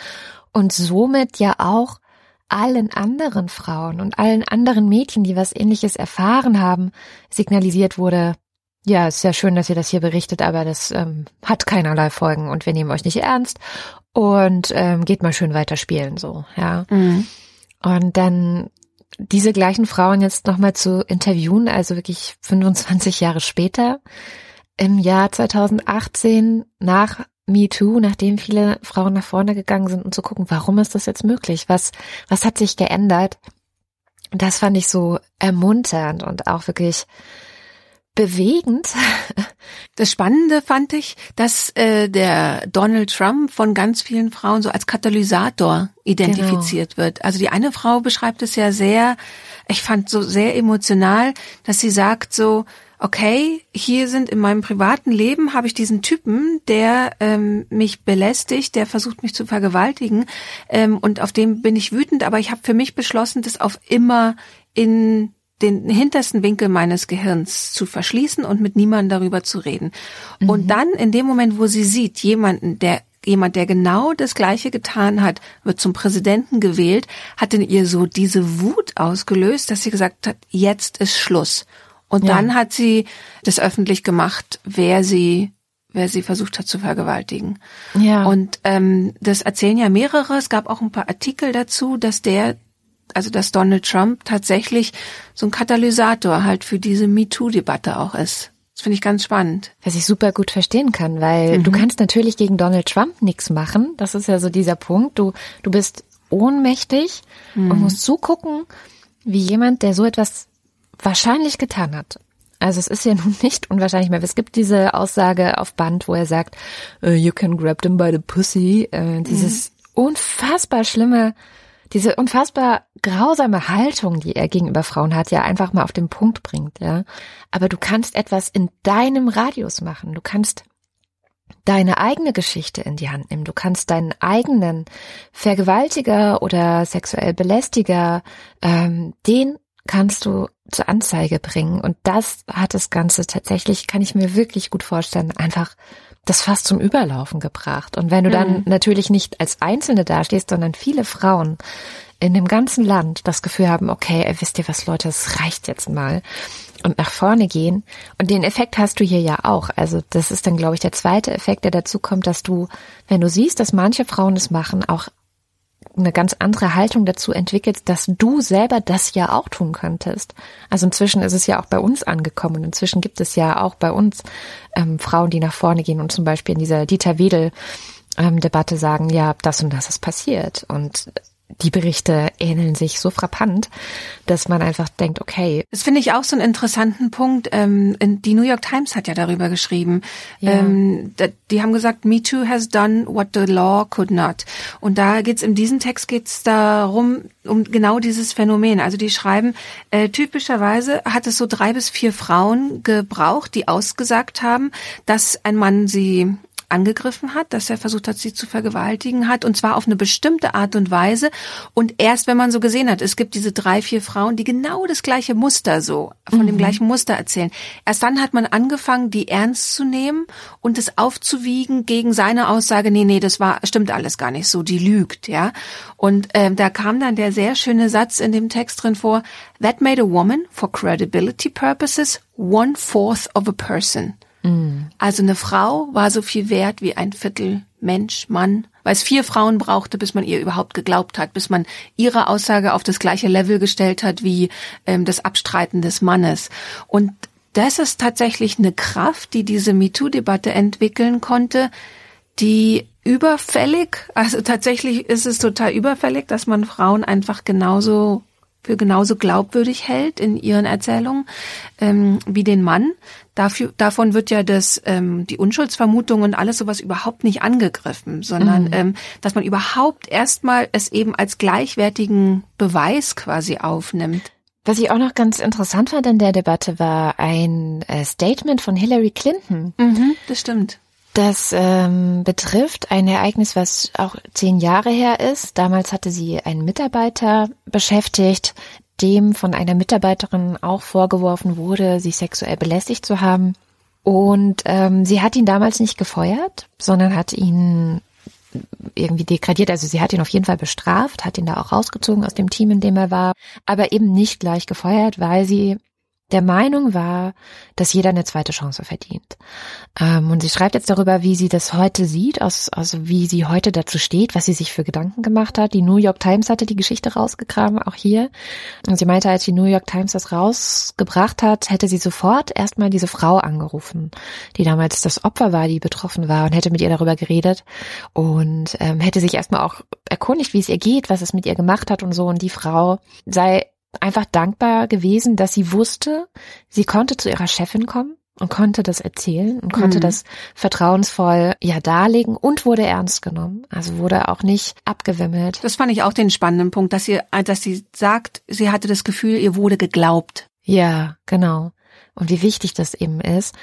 A: Und somit ja auch allen anderen Frauen und allen anderen Mädchen, die was ähnliches erfahren haben, signalisiert wurde, ja, ist sehr schön, dass ihr das hier berichtet, aber das ähm, hat keinerlei Folgen und wir nehmen euch nicht ernst und ähm, geht mal schön weiter spielen, so, ja. Mhm. Und dann diese gleichen Frauen jetzt nochmal zu interviewen, also wirklich 25 Jahre später, im Jahr 2018 nach MeToo, nachdem viele Frauen nach vorne gegangen sind und zu gucken, warum ist das jetzt möglich? Was, was hat sich geändert? Das fand ich so ermunternd und auch wirklich bewegend.
B: Das Spannende fand ich, dass äh, der Donald Trump von ganz vielen Frauen so als Katalysator identifiziert genau. wird. Also die eine Frau beschreibt es ja sehr, ich fand so sehr emotional, dass sie sagt so, okay, hier sind in meinem privaten Leben habe ich diesen Typen, der ähm, mich belästigt, der versucht mich zu vergewaltigen ähm, und auf dem bin ich wütend, aber ich habe für mich beschlossen, das auf immer in den hintersten Winkel meines Gehirns zu verschließen und mit niemandem darüber zu reden. Mhm. Und dann in dem Moment, wo sie sieht, jemanden, der jemand, der genau das Gleiche getan hat, wird zum Präsidenten gewählt, hat in ihr so diese Wut ausgelöst, dass sie gesagt hat, jetzt ist Schluss. Und ja. dann hat sie das öffentlich gemacht, wer sie wer sie versucht hat zu vergewaltigen. Ja. Und ähm, das erzählen ja mehrere. Es gab auch ein paar Artikel dazu, dass der, also dass Donald Trump tatsächlich so ein Katalysator halt für diese MeToo-Debatte auch ist. Das finde ich ganz spannend.
A: Was ich super gut verstehen kann, weil mhm. du kannst natürlich gegen Donald Trump nichts machen. Das ist ja so dieser Punkt. Du, du bist ohnmächtig mhm. und musst zugucken, wie jemand, der so etwas wahrscheinlich getan hat. Also es ist ja nun nicht unwahrscheinlich mehr. Es gibt diese Aussage auf Band, wo er sagt, uh, you can grab them by the pussy. Uh, dieses mhm. unfassbar schlimme diese unfassbar grausame Haltung, die er gegenüber Frauen hat, ja einfach mal auf den Punkt bringt, ja. Aber du kannst etwas in deinem Radius machen. Du kannst deine eigene Geschichte in die Hand nehmen. Du kannst deinen eigenen Vergewaltiger oder sexuell Belästiger, ähm, den kannst du zur Anzeige bringen. Und das hat das Ganze tatsächlich, kann ich mir wirklich gut vorstellen, einfach das fast zum Überlaufen gebracht. Und wenn du dann mhm. natürlich nicht als Einzelne dastehst, sondern viele Frauen in dem ganzen Land das Gefühl haben, okay, ey, wisst ihr was, Leute, es reicht jetzt mal und nach vorne gehen. Und den Effekt hast du hier ja auch. Also das ist dann, glaube ich, der zweite Effekt, der dazu kommt, dass du, wenn du siehst, dass manche Frauen es machen, auch eine ganz andere Haltung dazu entwickelst, dass du selber das ja auch tun könntest. Also inzwischen ist es ja auch bei uns angekommen inzwischen gibt es ja auch bei uns ähm, Frauen, die nach vorne gehen und zum Beispiel in dieser Dieter Wedel ähm, Debatte sagen, ja, das und das ist passiert. Und die Berichte ähneln sich so frappant, dass man einfach denkt, okay.
B: Das finde ich auch so einen interessanten Punkt. Ähm, die New York Times hat ja darüber geschrieben. Ja. Ähm, die haben gesagt, Me Too has done what the law could not. Und da geht's in diesem Text geht's darum, um genau dieses Phänomen. Also die schreiben, äh, typischerweise hat es so drei bis vier Frauen gebraucht, die ausgesagt haben, dass ein Mann sie angegriffen hat, dass er versucht hat, sie zu vergewaltigen hat, und zwar auf eine bestimmte Art und Weise. Und erst wenn man so gesehen hat, es gibt diese drei, vier Frauen, die genau das gleiche Muster so, von mhm. dem gleichen Muster erzählen. Erst dann hat man angefangen, die ernst zu nehmen und es aufzuwiegen gegen seine Aussage, nee, nee, das war, stimmt alles gar nicht so, die lügt, ja. Und ähm, da kam dann der sehr schöne Satz in dem Text drin vor, that made a woman for credibility purposes one fourth of a person. Mhm. Also eine Frau war so viel wert wie ein Viertel Mensch, Mann, weil es vier Frauen brauchte, bis man ihr überhaupt geglaubt hat, bis man ihre Aussage auf das gleiche Level gestellt hat wie ähm, das Abstreiten des Mannes. Und das ist tatsächlich eine Kraft, die diese MeToo-Debatte entwickeln konnte, die überfällig, also tatsächlich ist es total überfällig, dass man Frauen einfach genauso für genauso glaubwürdig hält in ihren Erzählungen ähm, wie den Mann. Dafür, davon wird ja das, ähm, die Unschuldsvermutung und alles sowas überhaupt nicht angegriffen, sondern mhm. ähm, dass man überhaupt erstmal es eben als gleichwertigen Beweis quasi aufnimmt.
A: Was ich auch noch ganz interessant fand in der Debatte war ein äh, Statement von Hillary Clinton.
B: Mhm, das stimmt.
A: Das ähm, betrifft ein Ereignis, was auch zehn Jahre her ist. Damals hatte sie einen Mitarbeiter beschäftigt, dem von einer Mitarbeiterin auch vorgeworfen wurde, sie sexuell belästigt zu haben. Und ähm, sie hat ihn damals nicht gefeuert, sondern hat ihn irgendwie degradiert. Also sie hat ihn auf jeden Fall bestraft, hat ihn da auch rausgezogen aus dem Team, in dem er war, aber eben nicht gleich gefeuert, weil sie der Meinung war, dass jeder eine zweite Chance verdient. Ähm, und sie schreibt jetzt darüber, wie sie das heute sieht, aus, also wie sie heute dazu steht, was sie sich für Gedanken gemacht hat. Die New York Times hatte die Geschichte rausgegraben, auch hier. Und sie meinte, als die New York Times das rausgebracht hat, hätte sie sofort erstmal diese Frau angerufen, die damals das Opfer war, die betroffen war und hätte mit ihr darüber geredet und ähm, hätte sich erstmal auch erkundigt, wie es ihr geht, was es mit ihr gemacht hat und so. Und die Frau sei einfach dankbar gewesen, dass sie wusste, sie konnte zu ihrer Chefin kommen und konnte das erzählen und konnte mhm. das vertrauensvoll ja darlegen und wurde ernst genommen. Also wurde auch nicht abgewimmelt.
B: Das fand ich auch den spannenden Punkt, dass sie, dass sie sagt, sie hatte das Gefühl, ihr wurde geglaubt.
A: Ja, genau. Und wie wichtig das eben ist.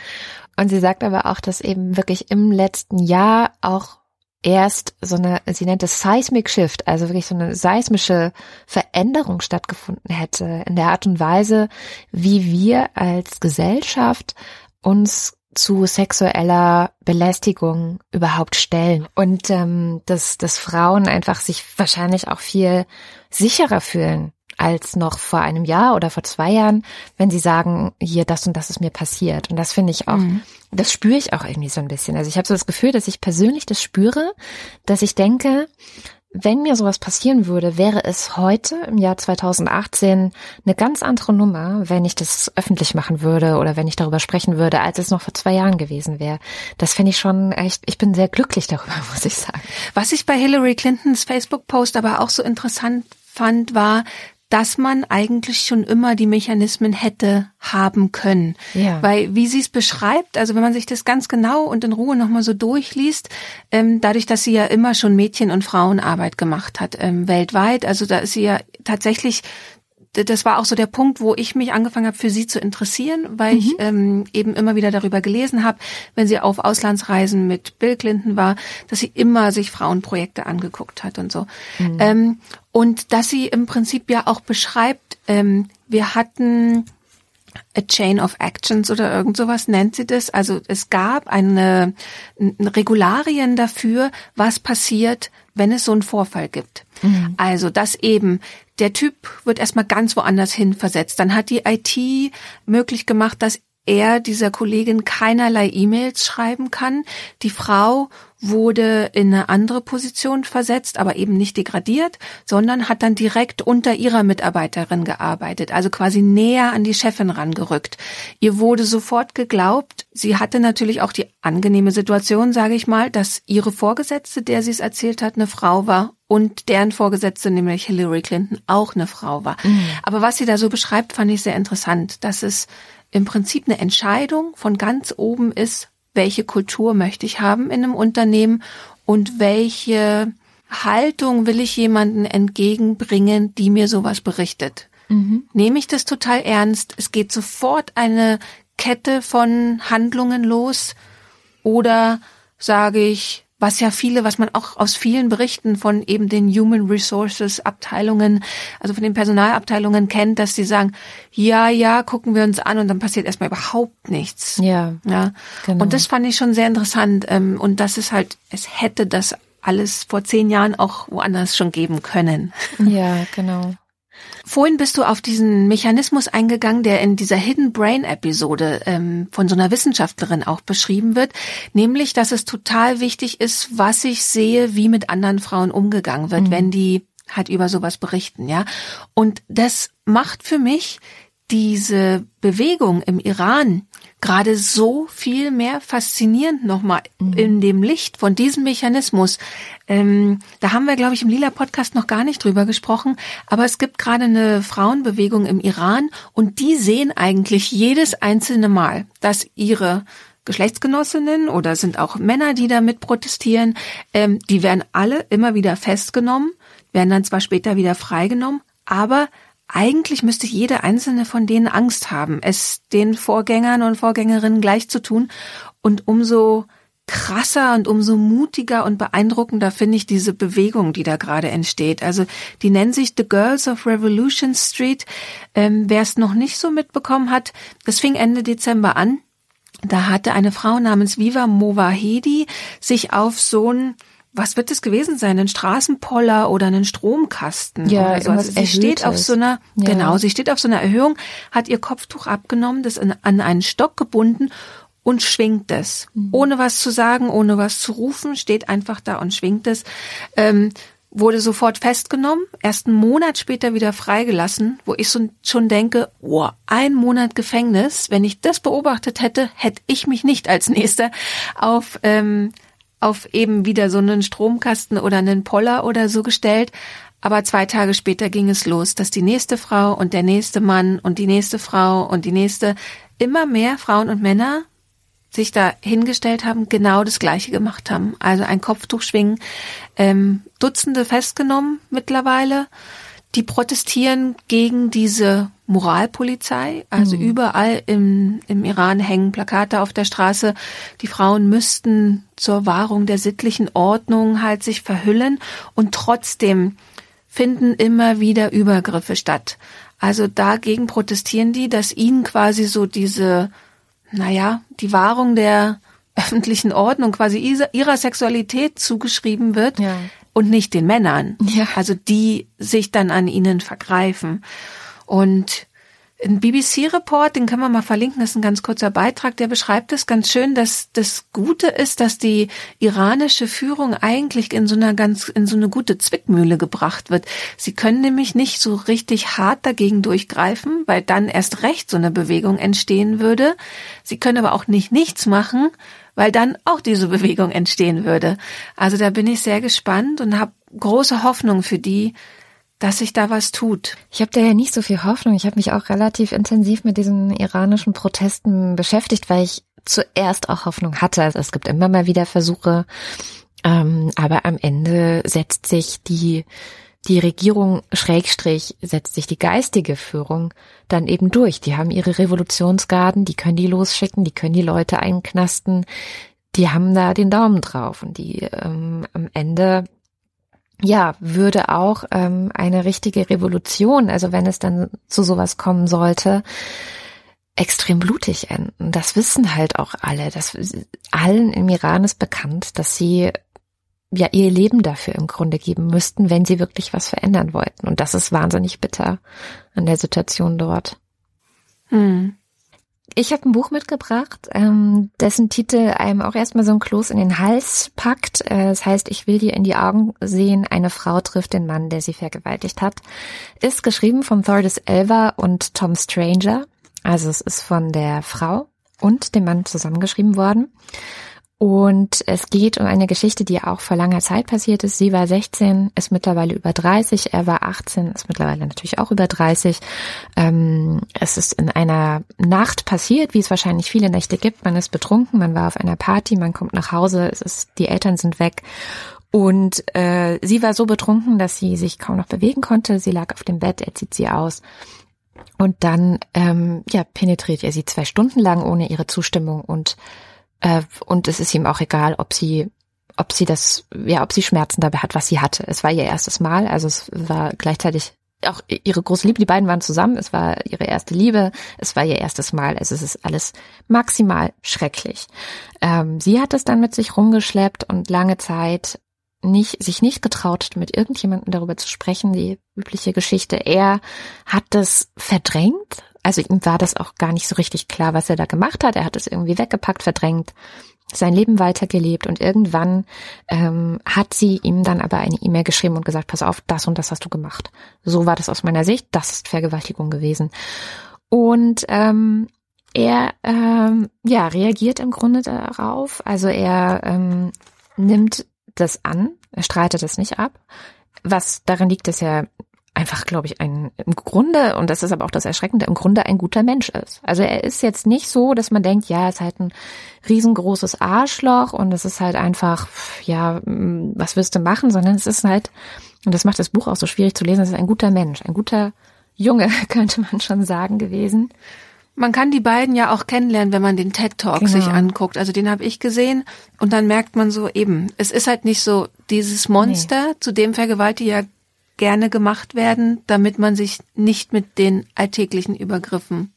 A: Und sie sagt aber auch, dass eben wirklich im letzten Jahr auch erst so eine, sie nennt es Seismic Shift, also wirklich so eine seismische Veränderung stattgefunden hätte in der Art und Weise, wie wir als Gesellschaft uns zu sexueller Belästigung überhaupt stellen. Und ähm, dass, dass Frauen einfach sich wahrscheinlich auch viel sicherer fühlen als noch vor einem Jahr oder vor zwei Jahren, wenn sie sagen, hier das und das ist mir passiert. Und das finde ich auch, mhm. das spüre ich auch irgendwie so ein bisschen. Also ich habe so das Gefühl, dass ich persönlich das spüre, dass ich denke, wenn mir sowas passieren würde, wäre es heute im Jahr 2018 eine ganz andere Nummer, wenn ich das öffentlich machen würde oder wenn ich darüber sprechen würde, als es noch vor zwei Jahren gewesen wäre. Das finde ich schon echt, ich bin sehr glücklich darüber, muss ich sagen.
B: Was ich bei Hillary Clintons Facebook-Post aber auch so interessant fand, war, dass man eigentlich schon immer die Mechanismen hätte haben können. Ja. Weil, wie sie es beschreibt, also wenn man sich das ganz genau und in Ruhe nochmal so durchliest, ähm, dadurch, dass sie ja immer schon Mädchen- und Frauenarbeit gemacht hat, ähm, weltweit, also da ist sie ja tatsächlich das war auch so der Punkt, wo ich mich angefangen habe, für sie zu interessieren, weil mhm. ich ähm, eben immer wieder darüber gelesen habe, wenn sie auf Auslandsreisen mit Bill Clinton war, dass sie immer sich Frauenprojekte angeguckt hat und so. Mhm. Ähm, und dass sie im Prinzip ja auch beschreibt, ähm, wir hatten a chain of actions oder irgend sowas nennt sie das. Also es gab eine, eine Regularien dafür, was passiert, wenn es so einen Vorfall gibt. Mhm. Also, dass eben der Typ wird erstmal ganz woanders hin versetzt. Dann hat die IT möglich gemacht, dass er dieser Kollegin keinerlei E-Mails schreiben kann. Die Frau wurde in eine andere Position versetzt, aber eben nicht degradiert, sondern hat dann direkt unter ihrer Mitarbeiterin gearbeitet, also quasi näher an die Chefin rangerückt. Ihr wurde sofort geglaubt, sie hatte natürlich auch die angenehme Situation, sage ich mal, dass ihre Vorgesetzte, der sie es erzählt hat, eine Frau war und deren Vorgesetzte, nämlich Hillary Clinton, auch eine Frau war. Mhm. Aber was sie da so beschreibt, fand ich sehr interessant, dass es im Prinzip eine Entscheidung von ganz oben ist, welche Kultur möchte ich haben in einem Unternehmen und welche Haltung will ich jemanden entgegenbringen, die mir sowas berichtet. Mhm. Nehme ich das total ernst? Es geht sofort eine Kette von Handlungen los oder sage ich, was ja viele, was man auch aus vielen Berichten von eben den Human Resources Abteilungen, also von den Personalabteilungen kennt, dass sie sagen, ja, ja, gucken wir uns an und dann passiert erstmal überhaupt nichts.
A: Ja.
B: Ja. Genau. Und das fand ich schon sehr interessant. Ähm, und das ist halt, es hätte das alles vor zehn Jahren auch woanders schon geben können.
A: Ja, genau.
B: Vorhin bist du auf diesen Mechanismus eingegangen, der in dieser Hidden Brain Episode ähm, von so einer Wissenschaftlerin auch beschrieben wird, nämlich, dass es total wichtig ist, was ich sehe, wie mit anderen Frauen umgegangen wird, mhm. wenn die halt über sowas berichten, ja. Und das macht für mich diese Bewegung im Iran gerade so viel mehr faszinierend nochmal mhm. in dem Licht von diesem Mechanismus. Ähm, da haben wir, glaube ich, im Lila Podcast noch gar nicht drüber gesprochen, aber es gibt gerade eine Frauenbewegung im Iran und die sehen eigentlich jedes einzelne Mal, dass ihre Geschlechtsgenossinnen oder sind auch Männer, die damit protestieren, ähm, die werden alle immer wieder festgenommen, werden dann zwar später wieder freigenommen, aber eigentlich müsste jede einzelne von denen Angst haben, es den Vorgängern und Vorgängerinnen gleich zu tun. Und umso krasser und umso mutiger und beeindruckender finde ich diese Bewegung, die da gerade entsteht. Also die nennen sich The Girls of Revolution Street. Ähm, Wer es noch nicht so mitbekommen hat, das fing Ende Dezember an. Da hatte eine Frau namens Viva Movahedi sich auf so ein was wird es gewesen sein? Ein Straßenpoller oder einen Stromkasten?
A: Ja,
B: oder so. also sie steht auf so einer, ja. genau, sie steht auf so einer Erhöhung, hat ihr Kopftuch abgenommen, das an, an einen Stock gebunden und schwingt es. Mhm. Ohne was zu sagen, ohne was zu rufen, steht einfach da und schwingt es. Ähm, wurde sofort festgenommen, erst einen Monat später wieder freigelassen, wo ich so, schon denke, oh, ein Monat Gefängnis, wenn ich das beobachtet hätte, hätte ich mich nicht als nächster auf ähm, auf eben wieder so einen Stromkasten oder einen Poller oder so gestellt. Aber zwei Tage später ging es los, dass die nächste Frau und der nächste Mann und die nächste Frau und die nächste, immer mehr Frauen und Männer sich da hingestellt haben, genau das Gleiche gemacht haben. Also ein Kopftuch schwingen, ähm, Dutzende festgenommen mittlerweile die protestieren gegen diese Moralpolizei. Also mhm. überall im, im Iran hängen Plakate auf der Straße. Die Frauen müssten zur Wahrung der sittlichen Ordnung halt sich verhüllen und trotzdem finden immer wieder Übergriffe statt. Also dagegen protestieren die, dass ihnen quasi so diese naja, die Wahrung der öffentlichen Ordnung quasi ihrer Sexualität zugeschrieben wird ja. und nicht den Männern. Ja. Also die sich dann an ihnen vergreifen. Und ein BBC-Report, den können wir mal verlinken, das ist ein ganz kurzer Beitrag, der beschreibt es ganz schön, dass das Gute ist, dass die iranische Führung eigentlich in so einer ganz, in so eine gute Zwickmühle gebracht wird. Sie können nämlich nicht so richtig hart dagegen durchgreifen, weil dann erst recht so eine Bewegung entstehen würde. Sie können aber auch nicht nichts machen, weil dann auch diese Bewegung entstehen würde. Also da bin ich sehr gespannt und habe große Hoffnung für die, dass sich da was tut.
A: Ich habe da ja nicht so viel Hoffnung. Ich habe mich auch relativ intensiv mit diesen iranischen Protesten beschäftigt, weil ich zuerst auch Hoffnung hatte. Also es gibt immer mal wieder Versuche, ähm, aber am Ende setzt sich die die Regierung Schrägstrich setzt sich die geistige Führung dann eben durch. Die haben ihre Revolutionsgarden, die können die losschicken, die können die Leute einknasten, die haben da den Daumen drauf und die ähm, am Ende ja, würde auch ähm, eine richtige Revolution, also wenn es dann zu sowas kommen sollte, extrem blutig enden. Das wissen halt auch alle. Das, allen im Iran ist bekannt, dass sie ja ihr Leben dafür im Grunde geben müssten, wenn sie wirklich was verändern wollten. Und das ist wahnsinnig bitter an der Situation dort. Hm. Ich habe ein Buch mitgebracht, ähm, dessen Titel einem auch erstmal so ein Kloß in den Hals packt. Äh, das heißt, ich will dir in die Augen sehen, eine Frau trifft den Mann, der sie vergewaltigt hat. Ist geschrieben von Thordis Elva und Tom Stranger. Also es ist von der Frau und dem Mann zusammengeschrieben worden. Und es geht um eine Geschichte, die auch vor langer Zeit passiert ist. Sie war 16, ist mittlerweile über 30, er war 18, ist mittlerweile natürlich auch über 30. Ähm, es ist in einer Nacht passiert, wie es wahrscheinlich viele Nächte gibt. Man ist betrunken, man war auf einer Party, man kommt nach Hause, es ist, die Eltern sind weg. Und äh, sie war so betrunken, dass sie sich kaum noch bewegen konnte. Sie lag auf dem Bett, er zieht sie aus. Und dann ähm, ja, penetriert er sie zwei Stunden lang ohne ihre Zustimmung und äh, und es ist ihm auch egal, ob sie ob sie das, ja, ob sie Schmerzen dabei hat, was sie hatte. Es war ihr erstes Mal, also es war gleichzeitig auch ihre große Liebe, die beiden waren zusammen, es war ihre erste Liebe, es war ihr erstes Mal, also es ist alles maximal schrecklich. Ähm, sie hat es dann mit sich rumgeschleppt und lange Zeit nicht, sich nicht getraut, mit irgendjemandem darüber zu sprechen, die übliche Geschichte. Er hat das verdrängt, also ihm war das auch gar nicht so richtig klar, was er da gemacht hat. Er hat es irgendwie weggepackt, verdrängt, sein Leben weitergelebt und irgendwann ähm, hat sie ihm dann aber eine E-Mail geschrieben und gesagt, pass auf, das und das hast du gemacht. So war das aus meiner Sicht, das ist Vergewaltigung gewesen. Und ähm, er ähm, ja reagiert im Grunde darauf. Also er ähm, nimmt das an, er streitet es nicht ab. Was darin liegt, dass er einfach, glaube ich, ein im Grunde, und das ist aber auch das Erschreckende, im Grunde ein guter Mensch ist. Also er ist jetzt nicht so, dass man denkt, ja, er ist halt ein riesengroßes Arschloch und es ist halt einfach, ja, was wirst du machen, sondern es ist halt, und das macht das Buch auch so schwierig zu lesen, es ist ein guter Mensch, ein guter Junge, könnte man schon sagen, gewesen.
B: Man kann die beiden ja auch kennenlernen, wenn man den TED Talk genau. sich anguckt. Also den habe ich gesehen und dann merkt man so eben, es ist halt nicht so dieses Monster, nee. zu dem Vergewaltiger gerne gemacht werden, damit man sich nicht mit den alltäglichen Übergriffen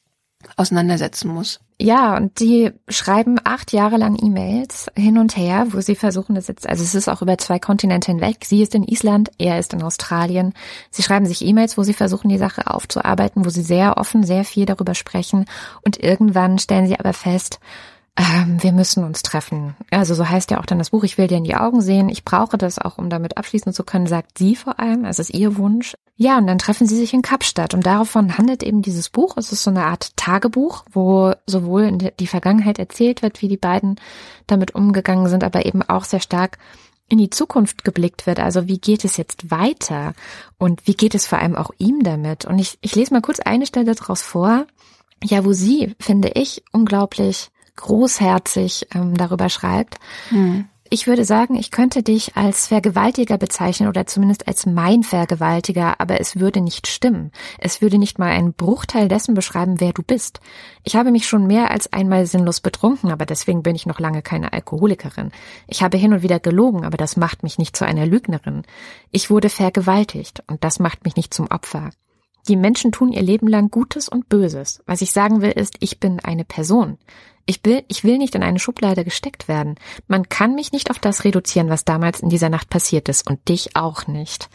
B: auseinandersetzen muss.
A: Ja, und die schreiben acht Jahre lang E-Mails hin und her, wo sie versuchen, das jetzt, also es ist auch über zwei Kontinente hinweg. Sie ist in Island, er ist in Australien. Sie schreiben sich E-Mails, wo sie versuchen, die Sache aufzuarbeiten, wo sie sehr offen, sehr viel darüber sprechen. Und irgendwann stellen sie aber fest, ähm, wir müssen uns treffen. Also so heißt ja auch dann das Buch, ich will dir in die Augen sehen. Ich brauche das auch, um damit abschließen zu können, sagt sie vor allem. Es ist ihr Wunsch. Ja, und dann treffen sie sich in Kapstadt und davon handelt eben dieses Buch. Es ist so eine Art Tagebuch, wo sowohl in die Vergangenheit erzählt wird, wie die beiden damit umgegangen sind, aber eben auch sehr stark in die Zukunft geblickt wird. Also wie geht es jetzt weiter und wie geht es vor allem auch ihm damit? Und ich, ich lese mal kurz eine Stelle daraus vor. Ja, wo sie, finde ich, unglaublich großherzig ähm, darüber schreibt. Hm. Ich würde sagen, ich könnte dich als Vergewaltiger bezeichnen oder zumindest als mein Vergewaltiger, aber es würde nicht stimmen. Es würde nicht mal einen Bruchteil dessen beschreiben, wer du bist. Ich habe mich schon mehr als einmal sinnlos betrunken, aber deswegen bin ich noch lange keine Alkoholikerin. Ich habe hin und wieder gelogen, aber das macht mich nicht zu einer Lügnerin. Ich wurde vergewaltigt und das macht mich nicht zum Opfer. Die Menschen tun ihr Leben lang Gutes und Böses. Was ich sagen will, ist, ich bin eine Person. Ich will, ich will nicht in eine Schublade gesteckt werden. Man kann mich nicht auf das reduzieren, was damals in dieser Nacht passiert ist und dich auch nicht.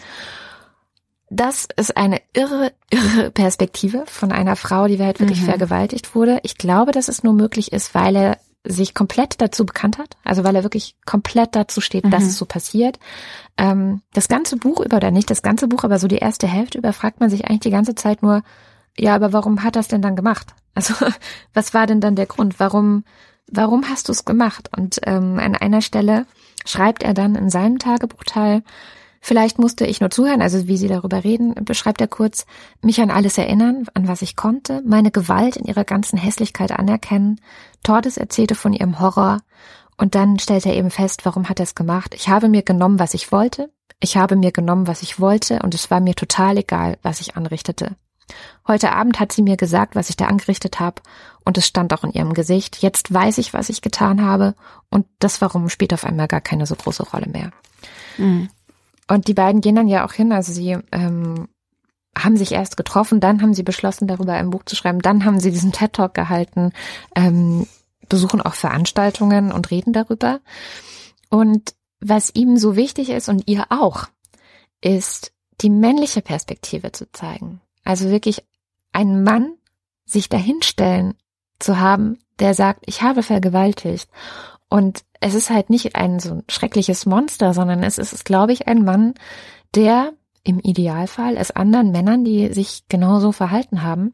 A: Das ist eine irre, irre Perspektive von einer Frau, die halt wirklich mhm. vergewaltigt wurde. Ich glaube, dass es nur möglich ist, weil er sich komplett dazu bekannt hat, also weil er wirklich komplett dazu steht, mhm. dass es so passiert. Ähm, das ganze Buch über, oder nicht das ganze Buch, aber so die erste Hälfte über, fragt man sich eigentlich die ganze Zeit nur, ja, aber warum hat er es denn dann gemacht? Also was war denn dann der Grund? Warum, warum hast du es gemacht? Und ähm, an einer Stelle schreibt er dann in seinem Tagebuchteil, Vielleicht musste ich nur zuhören, also wie Sie darüber reden, beschreibt er kurz, mich an alles erinnern, an was ich konnte, meine Gewalt in ihrer ganzen Hässlichkeit anerkennen. Tordes erzählte von ihrem Horror und dann stellte er eben fest, warum hat er es gemacht. Ich habe mir genommen, was ich wollte. Ich habe mir genommen, was ich wollte und es war mir total egal, was ich anrichtete. Heute Abend hat sie mir gesagt, was ich da angerichtet habe, und es stand auch in ihrem Gesicht. Jetzt weiß ich, was ich getan habe, und das Warum spielt auf einmal gar keine so große Rolle mehr. Mhm. Und die beiden gehen dann ja auch hin, also sie ähm, haben sich erst getroffen, dann haben sie beschlossen, darüber ein Buch zu schreiben, dann haben sie diesen TED Talk gehalten, ähm, besuchen auch Veranstaltungen und reden darüber. Und was ihm so wichtig ist und ihr auch, ist die männliche Perspektive zu zeigen. Also wirklich einen Mann sich dahinstellen zu haben, der sagt, ich habe vergewaltigt und es ist halt nicht ein so ein schreckliches Monster, sondern es ist, glaube ich, ein Mann, der im Idealfall es anderen Männern, die sich genauso verhalten haben,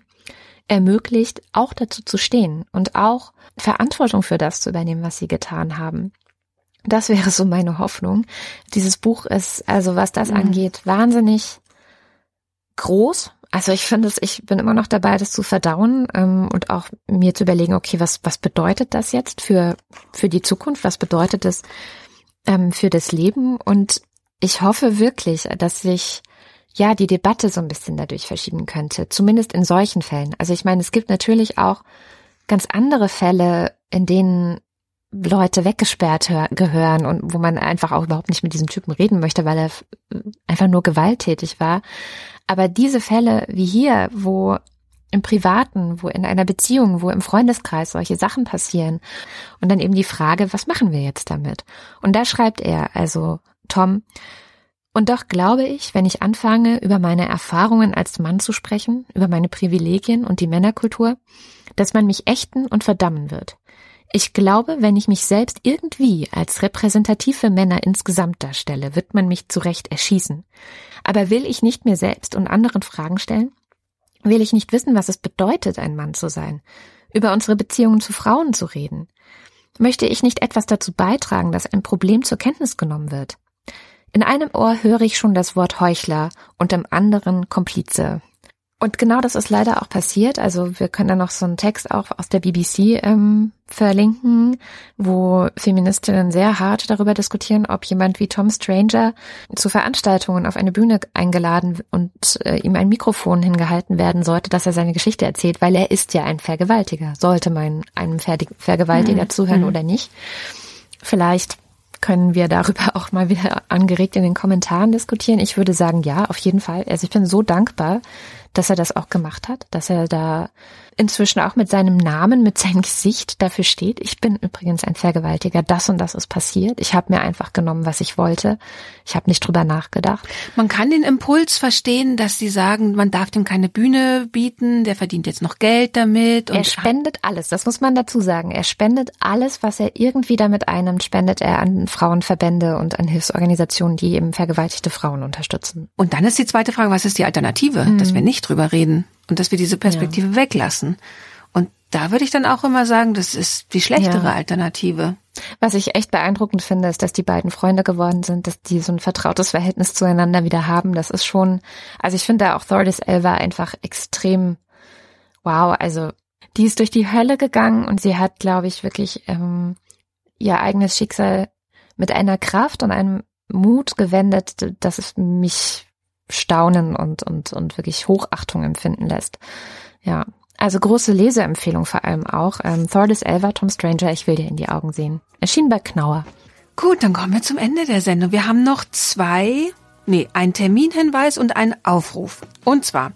A: ermöglicht, auch dazu zu stehen und auch Verantwortung für das zu übernehmen, was sie getan haben. Das wäre so meine Hoffnung. Dieses Buch ist, also was das mhm. angeht, wahnsinnig groß, also ich finde es, ich bin immer noch dabei, das zu verdauen ähm, und auch mir zu überlegen, okay, was, was bedeutet das jetzt für, für die Zukunft? Was bedeutet das ähm, für das Leben? Und ich hoffe wirklich, dass sich ja die Debatte so ein bisschen dadurch verschieben könnte, zumindest in solchen Fällen. Also ich meine, es gibt natürlich auch ganz andere Fälle, in denen Leute weggesperrt gehören und wo man einfach auch überhaupt nicht mit diesem Typen reden möchte, weil er einfach nur gewalttätig war. Aber diese Fälle wie hier, wo im Privaten, wo in einer Beziehung, wo im Freundeskreis solche Sachen passieren und dann eben die Frage, was machen wir jetzt damit? Und da schreibt er, also Tom, und doch glaube ich, wenn ich anfange, über meine Erfahrungen als Mann zu sprechen, über meine Privilegien und die Männerkultur, dass man mich ächten und verdammen wird. Ich glaube, wenn ich mich selbst irgendwie als repräsentative Männer insgesamt darstelle, wird man mich zu Recht erschießen. Aber will ich nicht mir selbst und anderen Fragen stellen? Will ich nicht wissen, was es bedeutet, ein Mann zu sein? Über unsere Beziehungen zu Frauen zu reden? Möchte ich nicht etwas dazu beitragen, dass ein Problem zur Kenntnis genommen wird? In einem Ohr höre ich schon das Wort Heuchler und im anderen Komplize. Und genau das ist leider auch passiert. Also wir können da noch so einen Text auch aus der BBC ähm, verlinken, wo Feministinnen sehr hart darüber diskutieren, ob jemand wie Tom Stranger zu Veranstaltungen auf eine Bühne eingeladen und äh, ihm ein Mikrofon hingehalten werden sollte, dass er seine Geschichte erzählt, weil er ist ja ein Vergewaltiger. Sollte man einem Vergewaltiger mhm. zuhören mhm. oder nicht? Vielleicht können wir darüber auch mal wieder angeregt in den Kommentaren diskutieren. Ich würde sagen, ja, auf jeden Fall. Also ich bin so dankbar, dass er das auch gemacht hat, dass er da inzwischen auch mit seinem Namen, mit seinem Gesicht dafür steht. Ich bin übrigens ein Vergewaltiger, das und das ist passiert. Ich habe mir einfach genommen, was ich wollte. Ich habe nicht drüber nachgedacht.
B: Man kann den Impuls verstehen, dass sie sagen, man darf dem keine Bühne bieten, der verdient jetzt noch Geld damit.
A: er spendet alles, das muss man dazu sagen. Er spendet alles, was er irgendwie damit einnimmt, spendet er an Frauenverbände und an Hilfsorganisationen, die eben vergewaltigte Frauen unterstützen.
B: Und dann ist die zweite Frage, was ist die Alternative, mhm. dass wir nicht drüber reden? Und dass wir diese Perspektive ja. weglassen. Und da würde ich dann auch immer sagen, das ist die schlechtere ja. Alternative.
A: Was ich echt beeindruckend finde, ist, dass die beiden Freunde geworden sind, dass die so ein vertrautes Verhältnis zueinander wieder haben. Das ist schon, also ich finde auch Thordis Elva einfach extrem wow. Also die ist durch die Hölle gegangen und sie hat, glaube ich, wirklich ähm, ihr eigenes Schicksal mit einer Kraft und einem Mut gewendet, dass es mich Staunen und, und, und wirklich Hochachtung empfinden lässt. Ja. Also große Leseempfehlung vor allem auch. Ähm, Thordis Elva, Tom Stranger, ich will dir in die Augen sehen. Erschien bei Knauer.
B: Gut, dann kommen wir zum Ende der Sendung. Wir haben noch zwei Nee, ein Terminhinweis und ein Aufruf. Und zwar,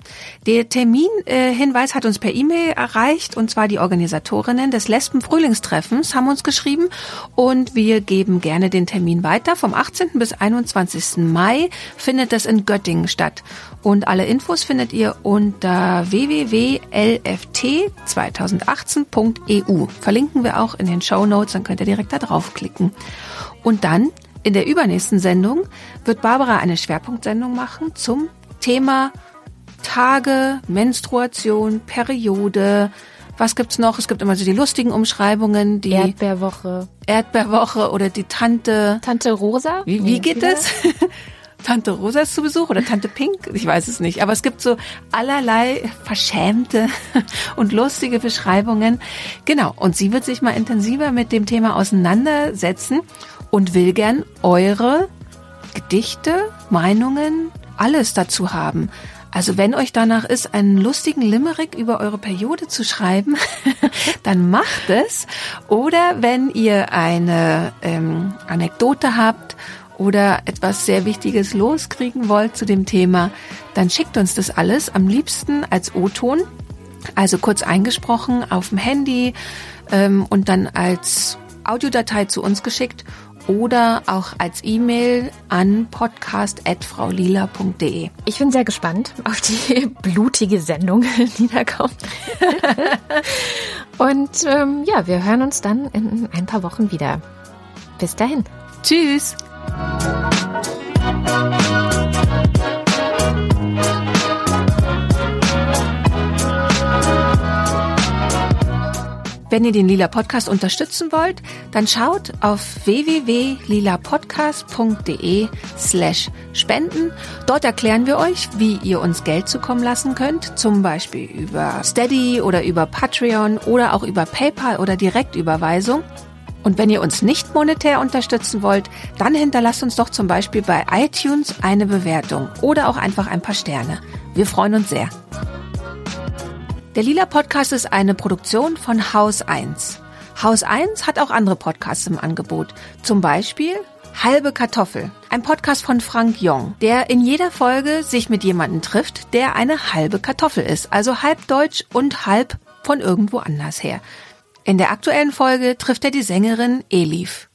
B: der Terminhinweis hat uns per E-Mail erreicht und zwar die Organisatorinnen des Lesben-Frühlingstreffens haben uns geschrieben und wir geben gerne den Termin weiter. Vom 18. bis 21. Mai findet das in Göttingen statt. Und alle Infos findet ihr unter www.lft2018.eu. Verlinken wir auch in den Show Notes, dann könnt ihr direkt da draufklicken. Und dann in der übernächsten Sendung wird Barbara eine Schwerpunktsendung machen zum Thema Tage, Menstruation, Periode. Was gibt's noch? Es gibt immer so die lustigen Umschreibungen, die
A: Erdbeerwoche.
B: Erdbeerwoche oder die Tante.
A: Tante Rosa?
B: Wie, wie geht das? Tante Rosa ist zu Besuch oder Tante Pink? Ich weiß es nicht. Aber es gibt so allerlei verschämte und lustige Beschreibungen. Genau. Und sie wird sich mal intensiver mit dem Thema auseinandersetzen und will gern eure Gedichte, Meinungen, alles dazu haben. Also wenn euch danach ist, einen lustigen Limerick über eure Periode zu schreiben, dann macht es. Oder wenn ihr eine ähm, Anekdote habt oder etwas sehr Wichtiges loskriegen wollt zu dem Thema, dann schickt uns das alles am liebsten als O-Ton, also kurz eingesprochen auf dem Handy ähm, und dann als Audiodatei zu uns geschickt oder auch als E-Mail an podcast.fraulila.de.
A: Ich bin sehr gespannt auf die blutige Sendung, die da kommt. Und ähm, ja, wir hören uns dann in ein paar Wochen wieder. Bis dahin.
B: Tschüss. Wenn ihr den Lila Podcast unterstützen wollt, dann schaut auf www.lilapodcast.de slash spenden. Dort erklären wir euch, wie ihr uns Geld zukommen lassen könnt, zum Beispiel über Steady oder über Patreon oder auch über PayPal oder Direktüberweisung. Und wenn ihr uns nicht monetär unterstützen wollt, dann hinterlasst uns doch zum Beispiel bei iTunes eine Bewertung oder auch einfach ein paar Sterne. Wir freuen uns sehr. Der Lila Podcast ist eine Produktion von Haus 1. Haus 1 hat auch andere Podcasts im Angebot. Zum Beispiel Halbe Kartoffel, ein Podcast von Frank Jong, der in jeder Folge sich mit jemandem trifft, der eine halbe Kartoffel ist, also halb deutsch und halb von irgendwo anders her. In der aktuellen Folge trifft er die Sängerin Elif.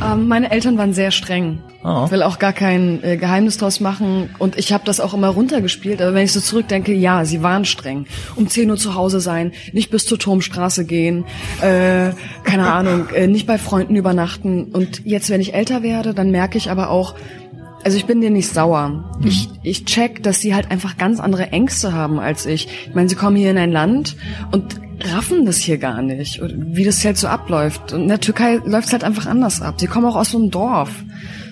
D: Ähm, meine Eltern waren sehr streng. Oh. Ich will auch gar kein äh, Geheimnis draus machen. Und ich habe das auch immer runtergespielt. Aber wenn ich so zurückdenke, ja, sie waren streng. Um 10 Uhr zu Hause sein, nicht bis zur Turmstraße gehen, äh, keine Ahnung, äh, nicht bei Freunden übernachten. Und jetzt, wenn ich älter werde, dann merke ich aber auch, also ich bin dir nicht sauer. Mhm. Ich, ich check, dass sie halt einfach ganz andere Ängste haben als ich. Ich meine, sie kommen hier in ein Land und raffen das hier gar nicht, wie das halt so abläuft. Und in der Türkei läuft es halt einfach anders ab. Sie kommen auch aus so einem Dorf.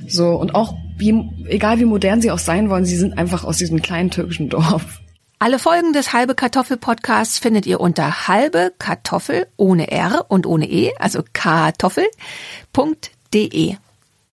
D: So, und auch, wie, egal wie modern sie auch sein wollen, sie sind einfach aus diesem kleinen türkischen Dorf.
B: Alle Folgen des Halbe Kartoffel Podcasts findet ihr unter halbe Kartoffel ohne R und ohne E, also kartoffel.de.